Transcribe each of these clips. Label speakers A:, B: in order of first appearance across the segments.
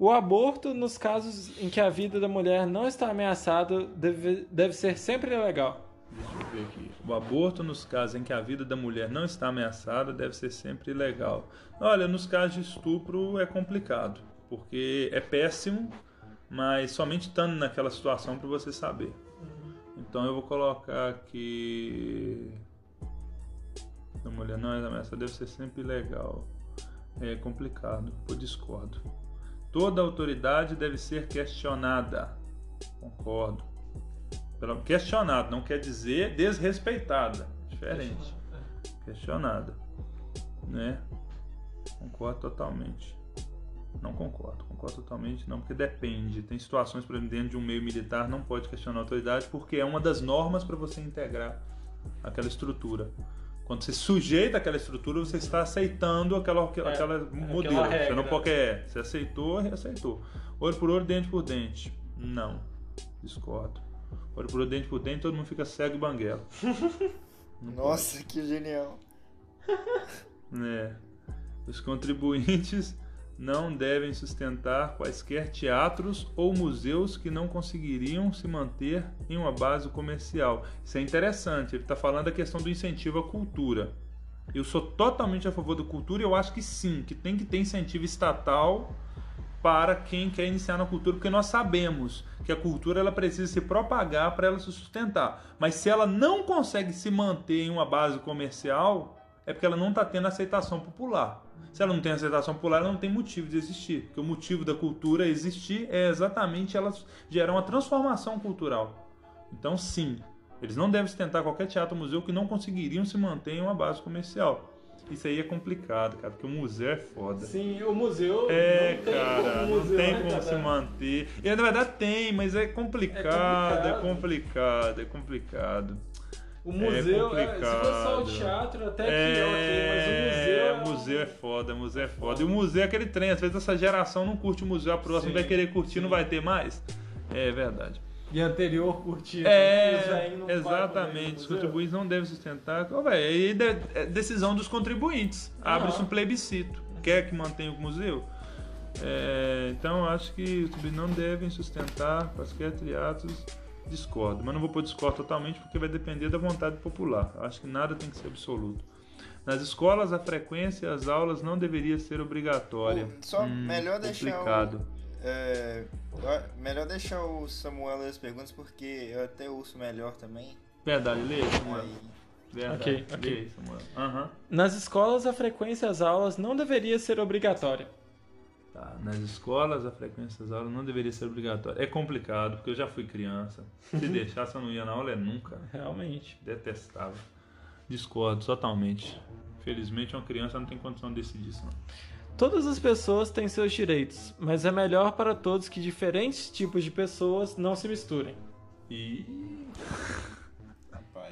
A: O aborto, nos casos em que a vida da mulher não está ameaçada, deve, deve ser sempre legal.
B: Deixa eu ver aqui. O aborto, nos casos em que a vida da mulher não está ameaçada, deve ser sempre legal. Olha, nos casos de estupro é complicado, porque é péssimo, mas somente estando naquela situação para você saber. Então eu vou colocar aqui. A mulher não é ameaçada, deve ser sempre legal. É complicado, eu discordo. Toda autoridade deve ser questionada. Concordo. Questionada, não quer dizer desrespeitada. Diferente. Questionada. Né? Concordo totalmente. Não concordo, concordo totalmente não, porque depende. Tem situações, por exemplo, dentro de um meio militar não pode questionar a autoridade porque é uma das normas para você integrar aquela estrutura. Quando você sujeita aquela estrutura, você está aceitando aquela, aquela,
A: É,
B: aquela modelo. Você
A: regra.
B: não pode é, você aceitou, aceitou. Olho por olho, dente por dente. Não. Discordo. Olho por olho, dente por dente, todo mundo fica cego e banguela.
C: Nossa, que genial.
B: É. Os contribuintes não devem sustentar quaisquer teatros ou museus que não conseguiriam se manter em uma base comercial. Isso é interessante. Ele está falando da questão do incentivo à cultura. Eu sou totalmente a favor da cultura e eu acho que sim, que tem que ter incentivo estatal para quem quer iniciar na cultura, porque nós sabemos que a cultura ela precisa se propagar para ela se sustentar. Mas se ela não consegue se manter em uma base comercial, é porque ela não está tendo aceitação popular. Se ela não tem aceitação popular, ela não tem motivo de existir. Porque o motivo da cultura existir é exatamente ela gerar uma transformação cultural. Então, sim, eles não devem sustentar qualquer teatro museu que não conseguiriam se manter em uma base comercial. Isso aí é complicado, cara, porque o museu é foda.
A: Sim, o museu.
B: É,
A: não tem
B: cara, não
A: museu
B: tem
A: né,
B: como
A: cara?
B: se manter. E na verdade tem, mas é complicado, é complicado, é complicado.
A: O museu, é, se fosse só o teatro, até que ok, mas o museu.
B: É, museu é foda, museu é foda. E o museu é aquele trem, às vezes essa geração não curte o museu, a próxima
A: Sim,
B: vai querer curtir,
A: sim.
B: não vai ter mais. É verdade.
A: E anterior curtido. os
B: É,
A: pagam
B: exatamente.
A: no
B: Os contribuintes não devem sustentar. Ô, véi, aí de- é decisão dos contribuintes. Abre-se um plebiscito. Quer que mantenha o museu? É, então, acho que os não devem sustentar quaisquer teatros. Discordo, mas não vou pôr discordo totalmente porque vai depender da vontade popular. Acho que nada tem que ser absoluto. Nas escolas, a frequência e as aulas não deveria ser obrigatória.
C: Pô, Só
B: Hum,
C: melhor deixar
B: complicado.
C: o, é, melhor deixar o Samuel ler as perguntas porque eu até ouço melhor também.
B: Verdade, lê, Samuel.
C: Aí,
B: Verdade.
A: Ok, ok.
B: Lê, Samuel. Aham.
A: Nas escolas, a frequência às aulas não deveria ser obrigatória.
B: Tá, nas escolas a frequência das aulas não deveria ser obrigatória. É complicado, porque eu já fui criança. Se deixasse eu não ia na aula é nunca.
A: Realmente.
B: Detestava. Discordo totalmente. Felizmente uma criança não tem condição de decidir isso não.
A: Todas as pessoas têm seus direitos, mas é melhor para todos que diferentes tipos de pessoas não se misturem.
B: E.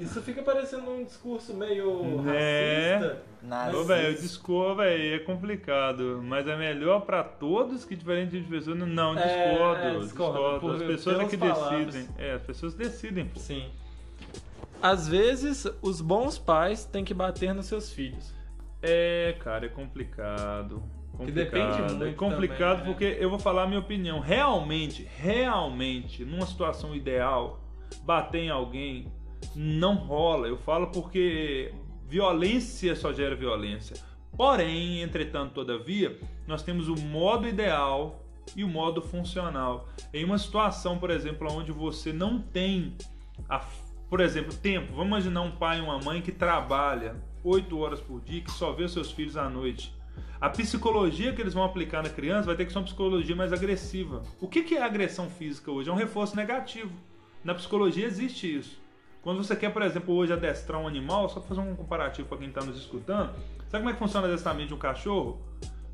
A: Isso fica parecendo um discurso meio
B: É.
A: racista.
C: Nada.
B: Ô, velho, eu discordo, velho, é complicado. Mas é melhor pra todos que diferentes tipos de pessoas. Não,
A: É,
B: discordo.
A: é, discordo,
B: discordo.
A: por-
B: As pessoas é que
A: palavras.
B: decidem. É, as pessoas decidem, pô.
A: Sim. Às vezes, os bons pais têm que bater nos seus filhos.
B: É, cara, é complicado.
A: Que depende
B: Complicado.
A: muito
B: É complicado
A: também, né?
B: porque eu vou falar a minha opinião. Realmente, realmente, numa situação ideal, bater em alguém não rola. Eu falo porque violência só gera violência. Porém, entretanto, todavia, nós temos o modo ideal e o modo funcional. Em uma situação, por exemplo, onde você não tem a, por exemplo, tempo. Vamos imaginar um pai e uma mãe que trabalha 8 horas por dia, que só vê os seus filhos à noite. A psicologia que eles vão aplicar na criança vai ter que ser uma psicologia mais agressiva. O que que é agressão física hoje? É um reforço negativo. Na psicologia existe isso. Quando você quer, por exemplo, hoje adestrar um animal, só fazer um comparativo para quem está nos escutando, sabe como é que funciona adestramento de um cachorro?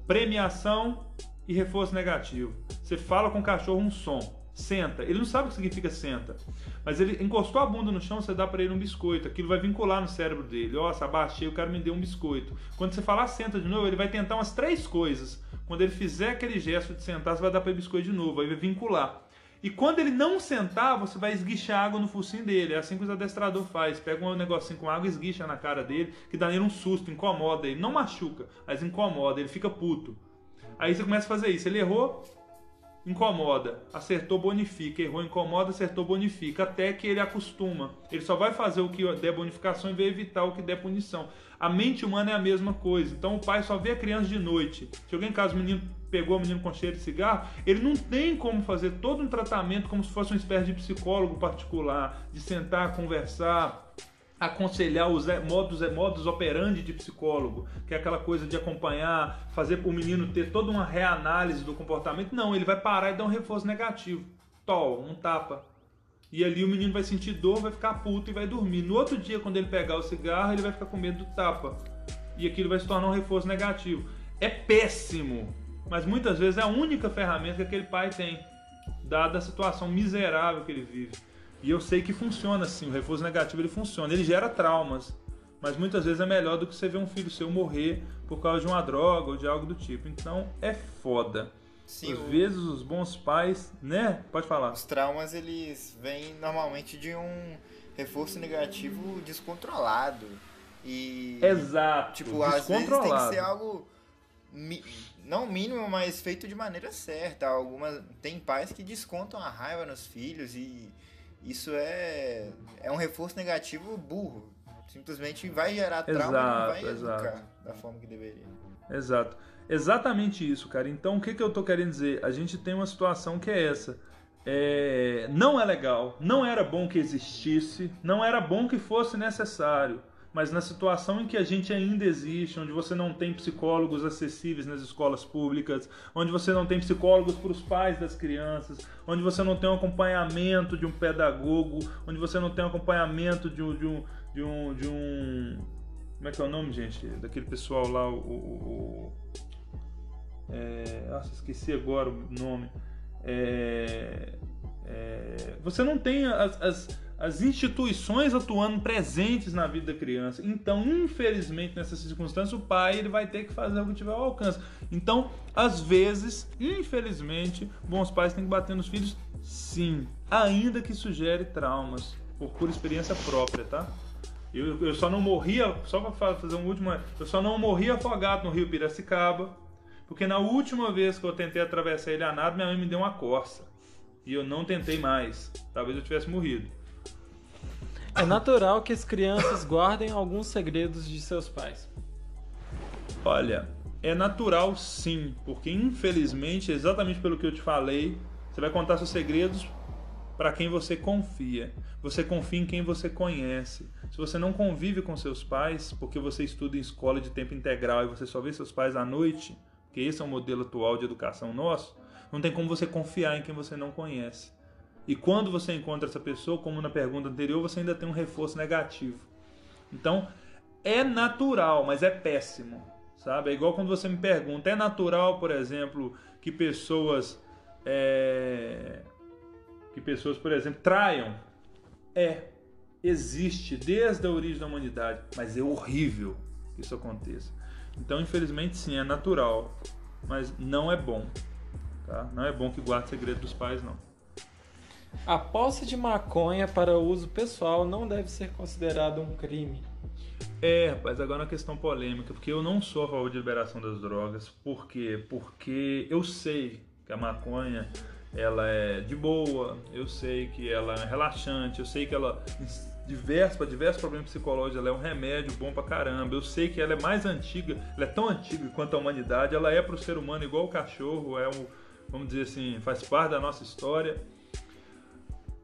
B: Premiação e reforço negativo. Você fala com o cachorro um som, senta. Ele não sabe o que significa senta, mas ele encostou a bunda no chão, você dá para ele um biscoito. Aquilo vai vincular no cérebro dele. Ó, abaixei, o cara me deu um biscoito. Quando você falar senta de novo, ele vai tentar umas três coisas. Quando ele fizer aquele gesto de sentar, você vai dar para ele biscoito de novo, aí vai vincular. E quando ele não sentar, você vai esguichar água no focinho dele. É assim que os adestrador faz. Pega um negocinho com água, esguicha na cara dele, que dá nele um susto, incomoda ele. Não machuca, mas incomoda, ele fica puto. Aí você começa a fazer isso. Ele errou, incomoda, acertou, bonifica, errou, incomoda, acertou, bonifica, até que ele acostuma. Ele só vai fazer o que der bonificação e vai evitar o que der punição. A mente humana é a mesma coisa. Então o pai só vê a criança de noite. Se alguém em casa o menino pegou o menino com cheiro de cigarro, ele não tem como fazer todo um tratamento como se fosse uma espécie de psicólogo particular, de sentar, conversar, aconselhar os modos, modos operandi de psicólogo, que é aquela coisa de acompanhar, fazer o menino ter toda uma reanálise do comportamento. Não, ele vai parar e dar um reforço negativo. Tol, um tapa. E ali o menino vai sentir dor, vai ficar puto e vai dormir. No outro dia, quando ele pegar o cigarro, ele vai ficar com medo do tapa. E aquilo vai se tornar um reforço negativo. É péssimo, mas muitas vezes é a única ferramenta que aquele pai tem, dada a situação miserável que ele vive. E eu sei que funciona assim, o reforço negativo ele funciona, ele gera traumas, mas muitas vezes é melhor do que você ver um filho seu morrer por causa de uma droga ou de algo do tipo. Então é foda. Sim, Às o... vezes os bons pais, né? Pode falar.
C: Os traumas eles vêm normalmente de um reforço negativo descontrolado. E
B: Exato.
C: Tipo, às vezes tem que ser algo não mínimo, mas feito de maneira certa. Algumas tem pais que descontam a raiva nos filhos e isso é, é um reforço negativo burro. Simplesmente vai gerar trauma exato, e não vai exato. educar da forma que deveria.
B: Exato. Exatamente isso, cara. Então, o que, que eu tô querendo dizer? A gente tem uma situação que é essa. É... Não é legal, não era bom que existisse, não era bom que fosse necessário mas na situação em que a gente ainda existe, onde você não tem psicólogos acessíveis nas escolas públicas, onde você não tem psicólogos para os pais das crianças, onde você não tem um acompanhamento de um pedagogo, onde você não tem um acompanhamento de um, de um, de um, de um como é que é o nome, gente? Daquele pessoal lá, o. o, o é, nossa, esqueci agora o nome. É, é, você não tem as, as as instituições atuando presentes na vida da criança. Então, infelizmente, nessas circunstâncias, o pai ele vai ter que fazer o que tiver ao alcance. Então, às vezes, infelizmente, bons pais têm que bater nos filhos, sim, ainda que sugere traumas, por, por experiência própria, tá? Eu, eu só não morria, só para fazer um último, eu só não morri afogado no rio Piracicaba, porque na última vez que eu tentei atravessar ele a nado, minha mãe me deu uma corça. E eu não tentei mais. Talvez eu tivesse morrido.
A: É natural que as crianças guardem alguns segredos de seus pais.
B: Olha, é natural sim, porque infelizmente, exatamente pelo que eu te falei, você vai contar seus segredos para quem você confia. Você confia em quem você conhece. Se você não convive com seus pais, porque você estuda em escola de tempo integral e você só vê seus pais à noite, que esse é o modelo atual de educação nosso, não tem como você confiar em quem você não conhece. E quando você encontra essa pessoa, como na pergunta anterior, você ainda tem um reforço negativo. Então, é natural, mas é péssimo, sabe? É igual quando você me pergunta, é natural, por exemplo, que pessoas é... que pessoas, por exemplo, traiam? É, existe desde a origem da humanidade, mas é horrível que isso aconteça. Então, infelizmente, sim, é natural, mas não é bom, tá? Não é bom que guarde segredo dos pais, não.
A: A posse de maconha para uso pessoal não deve ser considerado um crime.
B: É, rapaz, agora é uma questão polêmica, porque eu não sou a favor de liberação das drogas. Por quê? Porque eu sei que a maconha ela é de boa, eu sei que ela é relaxante, eu sei que ela diversos para diversos problemas psicológicos, ela é um remédio bom pra caramba. Eu sei que ela é mais antiga, ela é tão antiga quanto a humanidade, ela é para o ser humano igual o cachorro, é um, vamos dizer assim, faz parte da nossa história.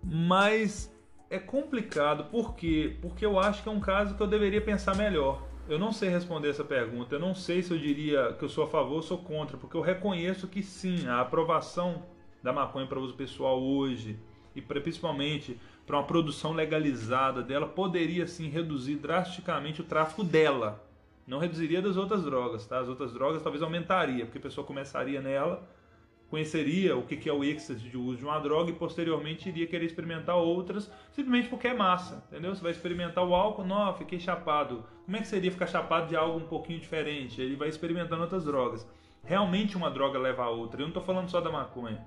B: Mas é complicado, por quê? Porque eu acho que é um caso que eu deveria pensar melhor. Eu não sei responder essa pergunta. Eu não sei se eu diria que eu sou a favor ou sou contra, porque eu reconheço que sim, a aprovação da maconha para uso pessoal hoje e principalmente para uma produção legalizada dela poderia sim reduzir drasticamente o tráfico dela. Não reduziria das outras drogas, tá? As outras drogas talvez aumentaria, porque a pessoa começaria nela conheceria o que é o êxtase de uso de uma droga e posteriormente iria querer experimentar outras, simplesmente porque é massa, entendeu? Você vai experimentar o álcool, não, fiquei chapado. Como é que seria ficar chapado de algo um pouquinho diferente? Ele vai experimentando outras drogas. Realmente uma droga leva a outra. Eu não estou falando só da maconha.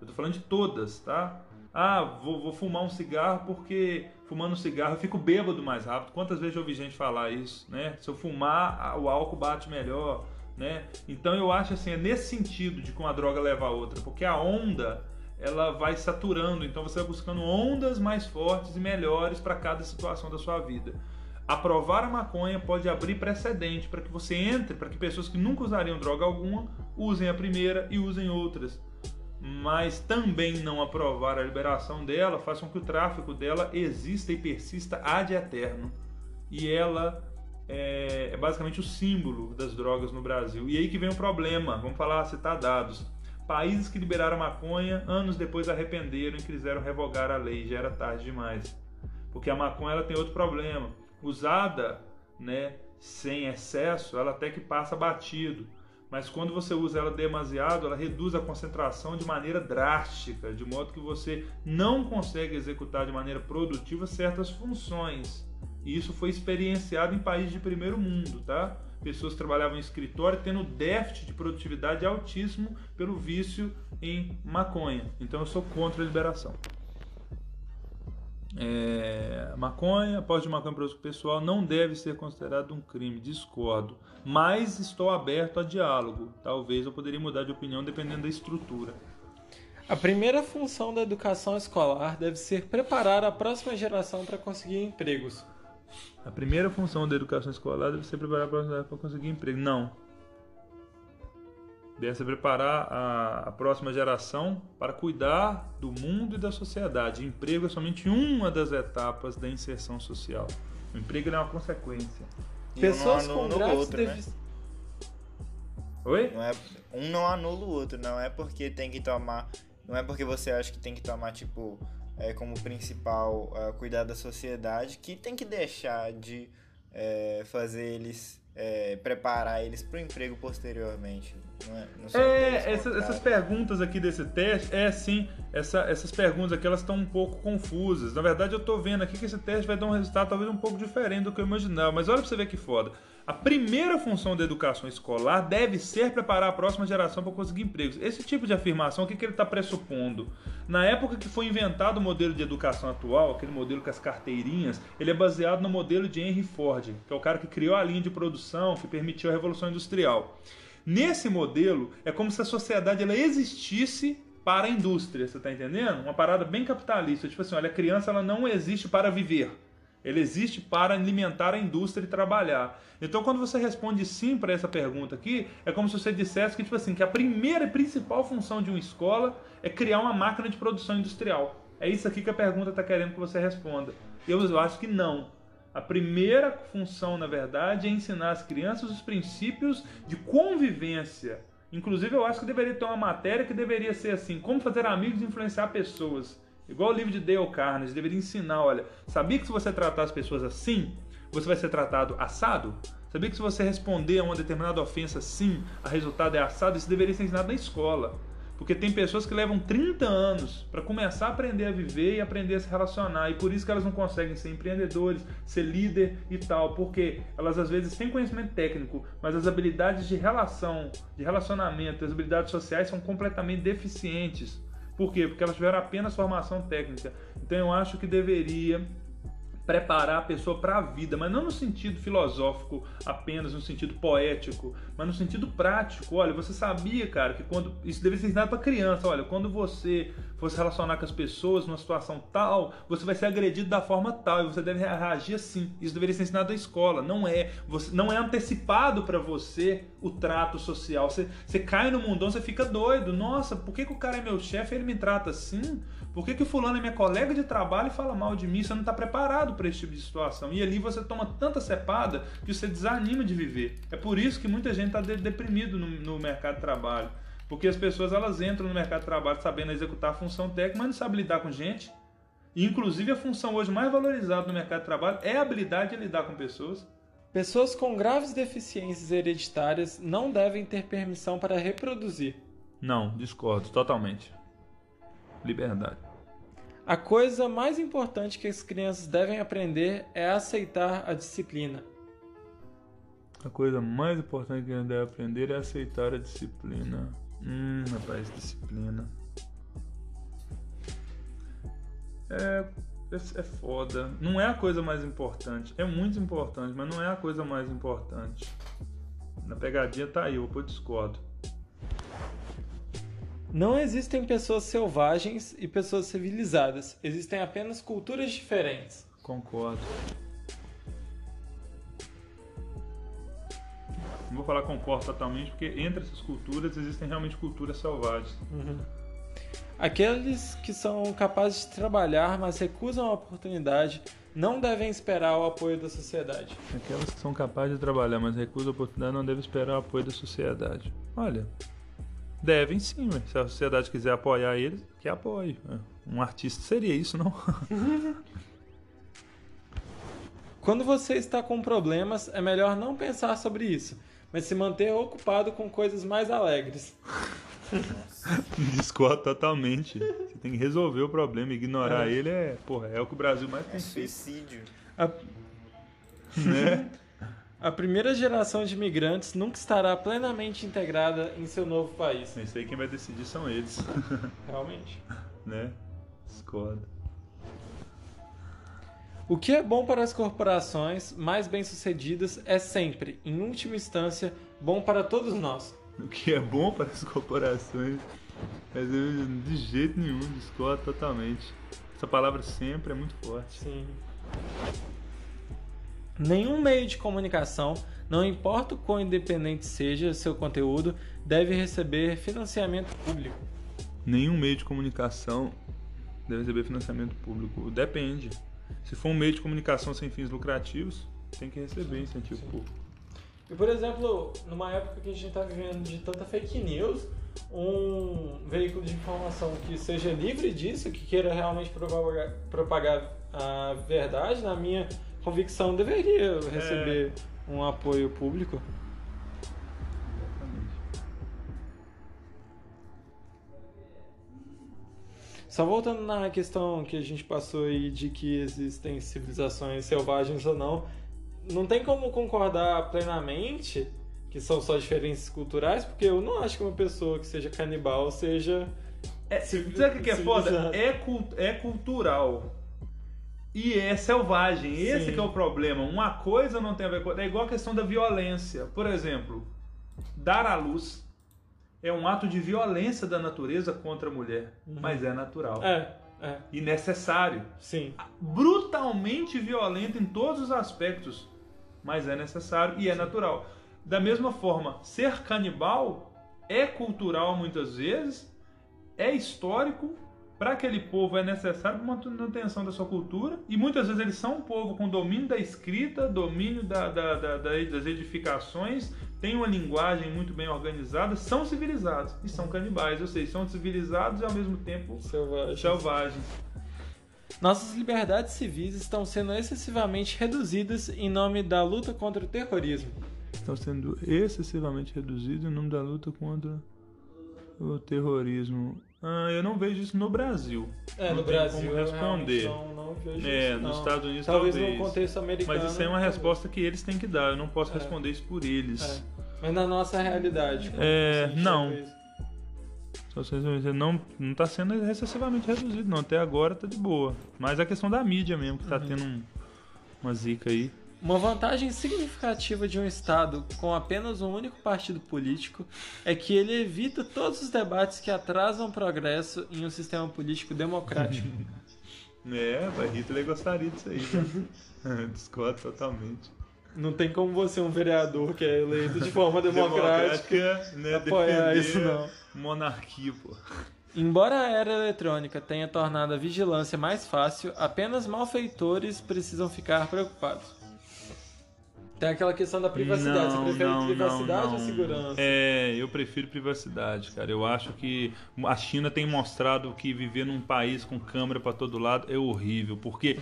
B: Eu estou falando de todas, tá? Ah, vou, vou, fumar um cigarro porque fumando um cigarro eu fico bêbado mais rápido. Quantas vezes eu ouvi gente falar isso, né? Se eu fumar, o álcool bate melhor né? Então eu acho assim, é nesse sentido de que uma droga leva a outra, porque a onda ela vai saturando, então você vai buscando ondas mais fortes e melhores para cada situação da sua vida. Aprovar a maconha pode abrir precedente para que você entre, para que pessoas que nunca usariam droga alguma usem a primeira e usem outras. Mas também não aprovar a liberação dela faz com que o tráfico dela exista e persista ad eterno. E ela é, é basicamente o símbolo das drogas no Brasil. E aí que vem o problema, vamos falar, citar dados. Países que liberaram maconha, anos depois arrependeram e quiseram revogar a lei, já era tarde demais. Porque a maconha ela tem outro problema. Usada né, sem excesso, ela até que passa batido. Mas quando você usa ela demasiado, ela reduz a concentração de maneira drástica, de modo que você não consegue executar de maneira produtiva certas funções. E isso foi experienciado em países de primeiro mundo, tá? Pessoas que trabalhavam em escritório tendo déficit de produtividade altíssimo pelo vício em maconha. Então eu sou contra a liberação. É, maconha, posse de maconha para uso pessoal não deve ser considerado um crime, discordo. Mas estou aberto a diálogo. Talvez eu poderia mudar de opinião dependendo da estrutura.
A: A primeira função da educação escolar deve ser preparar a próxima geração para conseguir empregos.
B: A primeira função da educação escolar deve ser preparar para conseguir emprego. Não. Deve ser preparar a, a, próxima geração para cuidar do mundo e da sociedade. O emprego é somente uma das etapas da inserção social. O emprego é uma consequência.
A: E Pessoas um com graves deficiências. Né?
B: Oi?
C: Não é, um não anula o outro, não é porque tem que tomar. Não é porque você acha que tem que tomar, tipo, é, como principal uh, cuidar da sociedade, que tem que deixar de é, fazer eles, é, preparar eles para o emprego posteriormente. Não é,
B: não é essas, essas, perguntas aqui desse teste, é sim, essa, essas perguntas aqui elas estão um pouco confusas. Na verdade, eu estou vendo aqui que esse teste vai dar um resultado talvez um pouco diferente do que eu imaginava, mas olha para você ver que foda. A primeira função da educação escolar deve ser preparar a próxima geração para conseguir empregos. Esse tipo de afirmação, o que, que ele está pressupondo? Na época que foi inventado o modelo de educação atual, aquele modelo com as carteirinhas, ele é baseado no modelo de Henry Ford, que é o cara que criou a linha de produção que permitiu a Revolução Industrial. Nesse modelo, é como se a sociedade ela existisse para a indústria, você está entendendo? Uma parada bem capitalista, tipo assim, olha, a criança ela não existe para viver. Ele existe para alimentar a indústria e trabalhar. Então, quando você responde sim para essa pergunta aqui, é como se você dissesse que, tipo assim, que a primeira e principal função de uma escola é criar uma máquina de produção industrial. É isso aqui que a pergunta está querendo que você responda. Eu acho que não. A primeira função, na verdade, é ensinar as crianças os princípios de convivência. Inclusive, eu acho que deveria ter uma matéria que deveria ser assim: como fazer amigos e influenciar pessoas. Igual o livro de Dale Carnegie, deveria ensinar, olha, sabia que se você tratar as pessoas assim, você vai ser tratado assado? Sabia que se você responder a uma determinada ofensa sim, a resultado é assado? Isso deveria ser ensinado na escola. Porque tem pessoas que levam 30 anos para começar a aprender a viver e aprender a se relacionar. E por isso que elas não conseguem ser empreendedores, ser líder e tal. Porque elas às vezes têm conhecimento técnico, mas as habilidades de relação, de relacionamento, as habilidades sociais são completamente deficientes. Por quê? Porque elas tiveram apenas formação técnica. Então eu acho que deveria preparar a pessoa para a vida, mas não no sentido filosófico apenas, no sentido poético, mas no sentido prático. Olha, você sabia, cara, que quando isso deve ser ensinado para criança, olha, quando você for se relacionar com as pessoas numa situação tal, você vai ser agredido da forma tal e você deve reagir assim. Isso deveria ser ensinado na escola, não é, você não é antecipado para você o trato social. Você, você cai no mundão, você fica doido. Nossa, por que, que o cara é meu chefe ele me trata assim? Por que, que fulano é minha colega de trabalho e fala mal de mim? Você não está preparado para esse tipo de situação. E ali você toma tanta cepada que você desanima de viver. É por isso que muita gente está deprimido no, no mercado de trabalho. Porque as pessoas elas entram no mercado de trabalho sabendo executar a função técnica, mas não sabem lidar com gente. E, inclusive, a função hoje mais valorizada no mercado de trabalho é a habilidade de lidar com pessoas.
A: Pessoas com graves deficiências hereditárias não devem ter permissão para reproduzir.
B: Não, discordo totalmente liberdade.
A: A coisa mais importante que as crianças devem aprender é aceitar a disciplina.
B: A coisa mais importante que eles devem aprender é aceitar a disciplina. Hum, rapaz, disciplina. É, é, é foda. Não é a coisa mais importante. É muito importante, mas não é a coisa mais importante. Na pegadinha tá aí, eu discordo.
A: Não existem pessoas selvagens e pessoas civilizadas. Existem apenas culturas diferentes.
B: Concordo. Não vou falar concordo totalmente, porque entre essas culturas existem realmente culturas selvagens.
A: Uhum. Aqueles que são capazes de trabalhar, mas recusam a oportunidade, não devem esperar o apoio da sociedade.
B: Aquelas que são capazes de trabalhar, mas recusam a oportunidade, não devem esperar o apoio da sociedade. Olha, devem sim, se a sociedade quiser apoiar eles, que apoie. É, um artista seria isso, não?
A: Quando você está com problemas, é melhor não pensar sobre isso mas se manter ocupado com coisas mais alegres.
B: Discordo totalmente. Você tem que resolver o problema, ignorar é. ele é, porra, é o que o Brasil mais tem
C: é suicídio.
A: A... Né? A primeira geração de imigrantes nunca estará plenamente integrada em seu novo país.
B: Isso aí quem vai decidir são eles.
A: Realmente.
B: né? Discordo.
A: O que é bom para as corporações mais bem-sucedidas é sempre, em última instância, bom para todos nós.
B: O que é bom para as corporações, mas eu de jeito nenhum discordo totalmente. Essa palavra sempre é muito forte.
A: Sim. Nenhum meio de comunicação, não importa o quão independente seja seu conteúdo, deve receber financiamento público.
B: Nenhum meio de comunicação deve receber financiamento público. Depende. Se for um meio de comunicação sem fins lucrativos, tem que receber incentivo público.
A: E, por exemplo, numa época que a gente está vivendo de tanta fake news, um veículo de informação que seja livre disso, que queira realmente propagar, propagar a verdade, na minha convicção, deveria receber é... um apoio público. Só voltando na questão que a gente passou aí de que existem civilizações selvagens ou não, não tem como concordar plenamente que são só diferenças culturais, porque eu não acho que uma pessoa que seja canibal seja.
B: É, sabe o que é foda? É, é cultural. E é selvagem. Esse Sim. que é o problema. Uma coisa não tem a ver com. É igual a questão da violência. Por exemplo, dar à luz é um ato de violência da natureza contra a mulher, uhum. mas é natural.
A: É, é.
B: E necessário.
A: Sim.
B: Brutalmente violento em todos os aspectos, mas é necessário e é Sim. natural. Da mesma forma, ser canibal é cultural muitas vezes, é histórico, para aquele povo é necessário para manutenção da sua cultura, e muitas vezes eles são um povo com domínio da escrita, domínio da, da, da, das edificações, têm uma linguagem muito bem organizada, são civilizados e são canibais, ou seja, são civilizados e ao mesmo tempo
A: selvagens.
B: selvagens.
A: Nossas liberdades civis estão sendo excessivamente reduzidas em nome da luta contra o terrorismo.
B: Estão sendo excessivamente reduzidas em nome da luta contra o terrorismo. Ah, eu não vejo isso no Brasil.
A: É,
B: não
A: no Brasil
B: responder.
A: Não, não vejo
B: é,
A: isso,
B: nos Estados Unidos
A: talvez.
B: Talvez
A: no contexto americano.
B: Mas isso é uma resposta que eles têm que dar. Eu não posso
A: É.
B: responder isso por eles.
A: É. Mas na nossa realidade.
B: É, não. não, não tá sendo excessivamente reduzido, não. Até agora tá de boa. Mas a questão da mídia mesmo, que tá
A: Uhum.
B: tendo um- uma zica aí.
A: Uma vantagem significativa de um Estado com apenas um único partido político é que ele evita todos os debates que atrasam o progresso em um sistema político democrático.
B: É, mas Hitler gostaria disso aí. Né? Discordo totalmente.
A: Não tem como você, um vereador que é eleito de forma democrática,
B: né?
A: apoiar isso, não.
B: Monarquia, pô.
A: Embora a era eletrônica tenha tornado a vigilância mais fácil, apenas malfeitores precisam ficar preocupados. Tem aquela questão da privacidade.
B: Não,
A: Você prefere
B: não,
A: privacidade
B: não,
A: ou segurança?
B: É, eu prefiro privacidade, cara. Eu acho que a China tem mostrado que viver num país com câmera pra todo lado é horrível, porque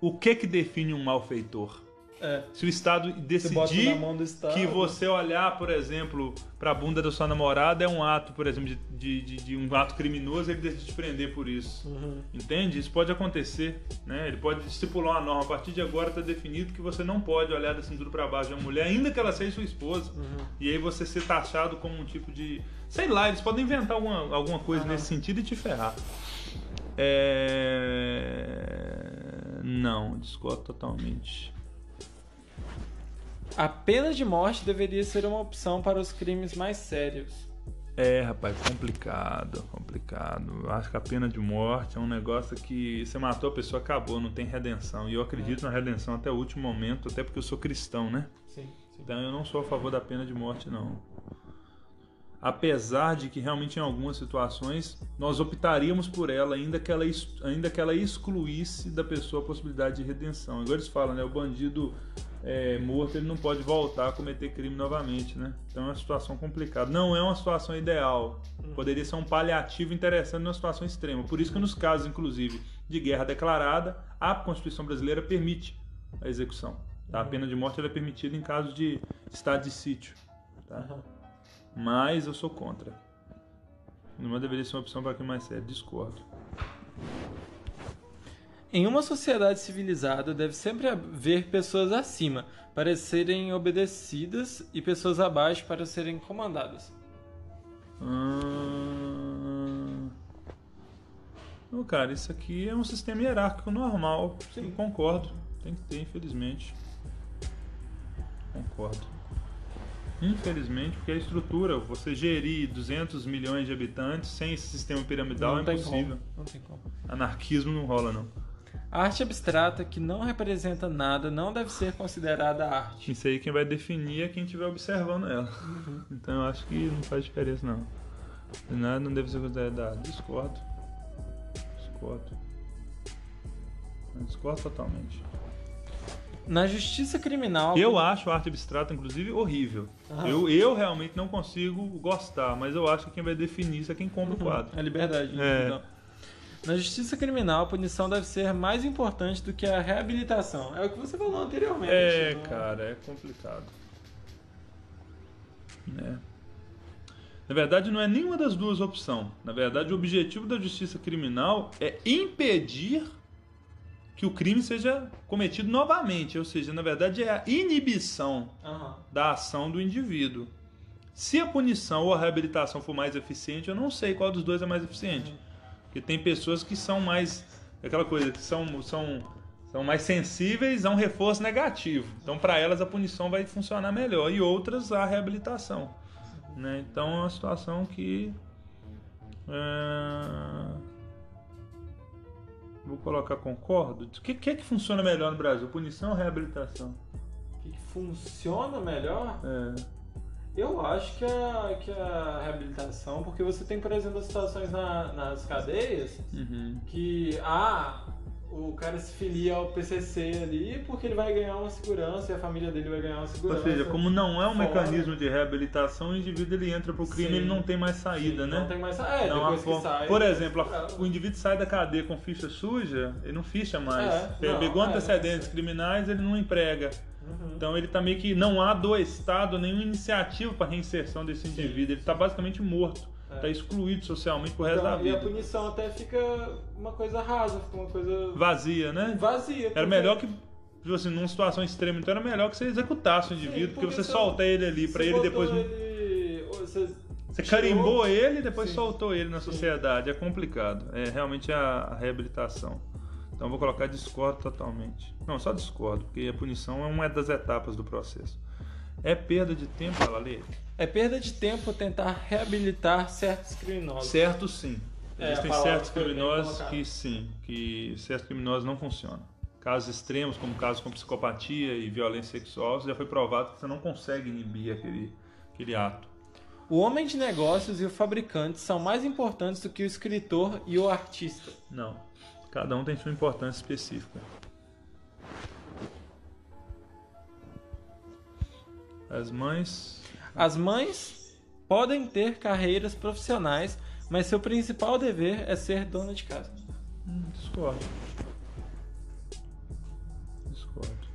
B: o que que define um malfeitor?
A: É.
B: Se o Estado decidir
A: Estado.
B: que você olhar, por exemplo, pra bunda da sua namorada é um ato, por exemplo, de, de, de- um ato criminoso, ele decide te prender por isso.
A: Uhum.
B: Entende? Isso pode acontecer, né? Ele pode estipular uma norma. A partir de agora está definido que você não pode olhar da cintura para baixo de uma mulher, ainda que ela seja sua esposa.
A: Uhum.
B: E aí você ser taxado como um tipo de. Sei lá, eles podem inventar alguma, alguma coisa
A: Aham.
B: nesse sentido e te ferrar. É... Não, discordo totalmente.
A: A pena de morte deveria ser uma opção para os crimes mais sérios.
B: É, rapaz, complicado, complicado. Eu acho que a pena de morte é um negócio que você matou a pessoa, acabou, não tem redenção. E eu acredito na redenção até o último momento, até porque eu sou cristão, né?
A: Sim, sim.
B: Então eu não sou a favor da pena de morte, não. Apesar de que realmente em algumas situações nós optaríamos por ela, ainda que ela, ainda que ela excluísse da pessoa a possibilidade de redenção. Igual eles falam, né? O bandido é, morto ele não pode voltar a cometer crime novamente, né? Então é uma situação complicada. Não é uma situação ideal. Poderia ser um paliativo interessante numa situação extrema. Por isso que nos casos, inclusive, de guerra declarada, a Constituição brasileira permite a execução. Tá? A pena de morte é permitida em casos de estado de sítio. Tá? Mas eu sou contra. Não deveria ser uma opção para quem mais sério. Discordo.
A: Em uma sociedade civilizada, deve sempre haver pessoas acima para serem obedecidas e pessoas abaixo para serem comandadas.
B: Hum... Não, cara, isso aqui é um sistema hierárquico normal. Sim. concordo. Tem que ter, infelizmente. Concordo. Infelizmente, porque a estrutura, você gerir 200 milhões de habitantes sem esse sistema piramidal não é impossível.
A: Não tem como.
B: Anarquismo não rola, não.
A: A arte abstrata que não representa nada não deve ser considerada arte.
B: Isso aí quem vai definir é quem estiver observando ela. Uhum. Então eu acho que não faz diferença não. Nada não deve ser considerada arte. Discordo. Discordo. Discordo totalmente.
A: Na justiça criminal.
B: Eu acho a arte abstrata, inclusive, horrível. Eu, eu realmente não consigo gostar, mas eu acho que quem vai definir isso é quem compra o uhum. quadro.
A: É liberdade. É. Então. Na justiça criminal, a punição deve ser mais importante do que a reabilitação. É o que você falou anteriormente.
B: É, né? cara, é complicado. É. Na verdade, não é nenhuma das duas opções. Na verdade, o objetivo da justiça criminal é impedir que o crime seja cometido novamente, ou seja, na verdade é a inibição uhum. da ação do indivíduo. Se a punição ou a reabilitação for mais eficiente, eu não sei qual dos dois é mais eficiente. Uhum. Porque tem pessoas que são mais. aquela coisa, que são, são, são mais sensíveis a um reforço negativo. Então, para elas, a punição vai funcionar melhor. E outras, a reabilitação. Né? Então, é uma situação que. É Vou colocar concordo. O que, que é que funciona melhor no Brasil? Punição ou reabilitação?
A: O que, que funciona melhor?
B: É.
A: Eu acho que a, que a reabilitação, porque você tem, por exemplo, situações na, nas cadeias
B: uhum.
A: que, ah, o cara se filia ao PCC ali porque ele vai ganhar uma segurança e a família dele vai ganhar uma segurança.
B: Ou seja, como não é um fora. mecanismo de reabilitação, o indivíduo ele entra pro crime e ele não tem mais saída,
A: Sim,
B: né?
A: Não tem mais saída. É, não, depois sai,
B: Por exemplo, a, o indivíduo sai da cadeia com ficha suja, ele não ficha mais. É, Pegou é, antecedentes criminais, ele não emprega. Uhum. Então ele tá meio que não há do Estado nenhuma iniciativa para reinserção desse indivíduo. Ele está basicamente morto. É. excluído socialmente pro resto então, da vida.
A: E a punição até fica uma coisa rasa, fica uma coisa.
B: Vazia, né?
A: Vazia.
B: Era melhor que. Tipo assim, numa situação extrema, então era melhor que você executasse o indivíduo, Sim, porque, porque você solta ele ali para ele depois.
A: Ele... Você,
B: você carimbou ele e depois Sim. soltou ele na sociedade. Sim. É complicado. É realmente a, reabilitação. Então vou colocar discordo totalmente. Não, só discordo, porque a punição é uma das etapas do processo. É perda de tempo, Lale?
A: É perda de tempo tentar reabilitar certos criminosos.
B: Certo, sim. É, Existem certos criminosos que sim, que certos criminosos não funcionam. Casos extremos, como casos com psicopatia e violência sexual, já foi provado que você não consegue inibir aquele, aquele ato.
A: O homem de negócios e o fabricante são mais importantes do que o escritor e o artista.
B: Não. Cada um tem sua importância específica. As mães.
A: As mães podem ter carreiras profissionais, mas seu principal dever é ser dona de casa.
B: Hum, discordo. Discordo.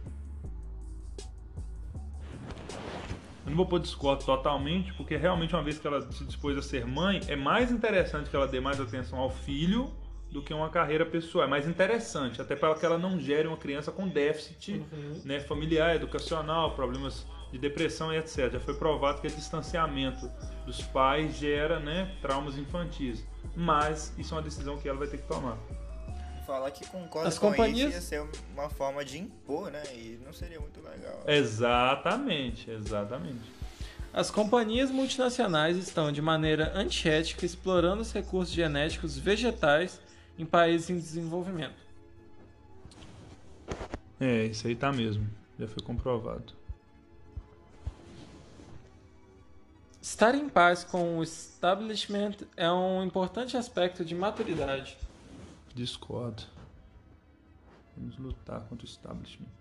B: Eu não vou pôr discordo totalmente, porque realmente uma vez que ela se dispôs a ser mãe, é mais interessante que ela dê mais atenção ao filho do que uma carreira pessoal. É mais interessante, até para que ela não gere uma criança com déficit uhum. né, familiar, educacional, problemas de depressão e etc. Já foi provado que o distanciamento dos pais gera né, traumas infantis. Mas isso é uma decisão que ela vai ter que tomar.
C: falar que concorda
A: As
C: com
A: companhias-
C: isso ia ser uma forma de impor, né? E não seria muito legal.
B: Exatamente, exatamente.
A: As companhias multinacionais estão de maneira antiética explorando os recursos genéticos vegetais em países em desenvolvimento.
B: É, isso aí tá mesmo. Já foi comprovado.
A: Estar em paz com o establishment é um importante aspecto de maturidade.
B: Discordo. Vamos lutar contra o establishment.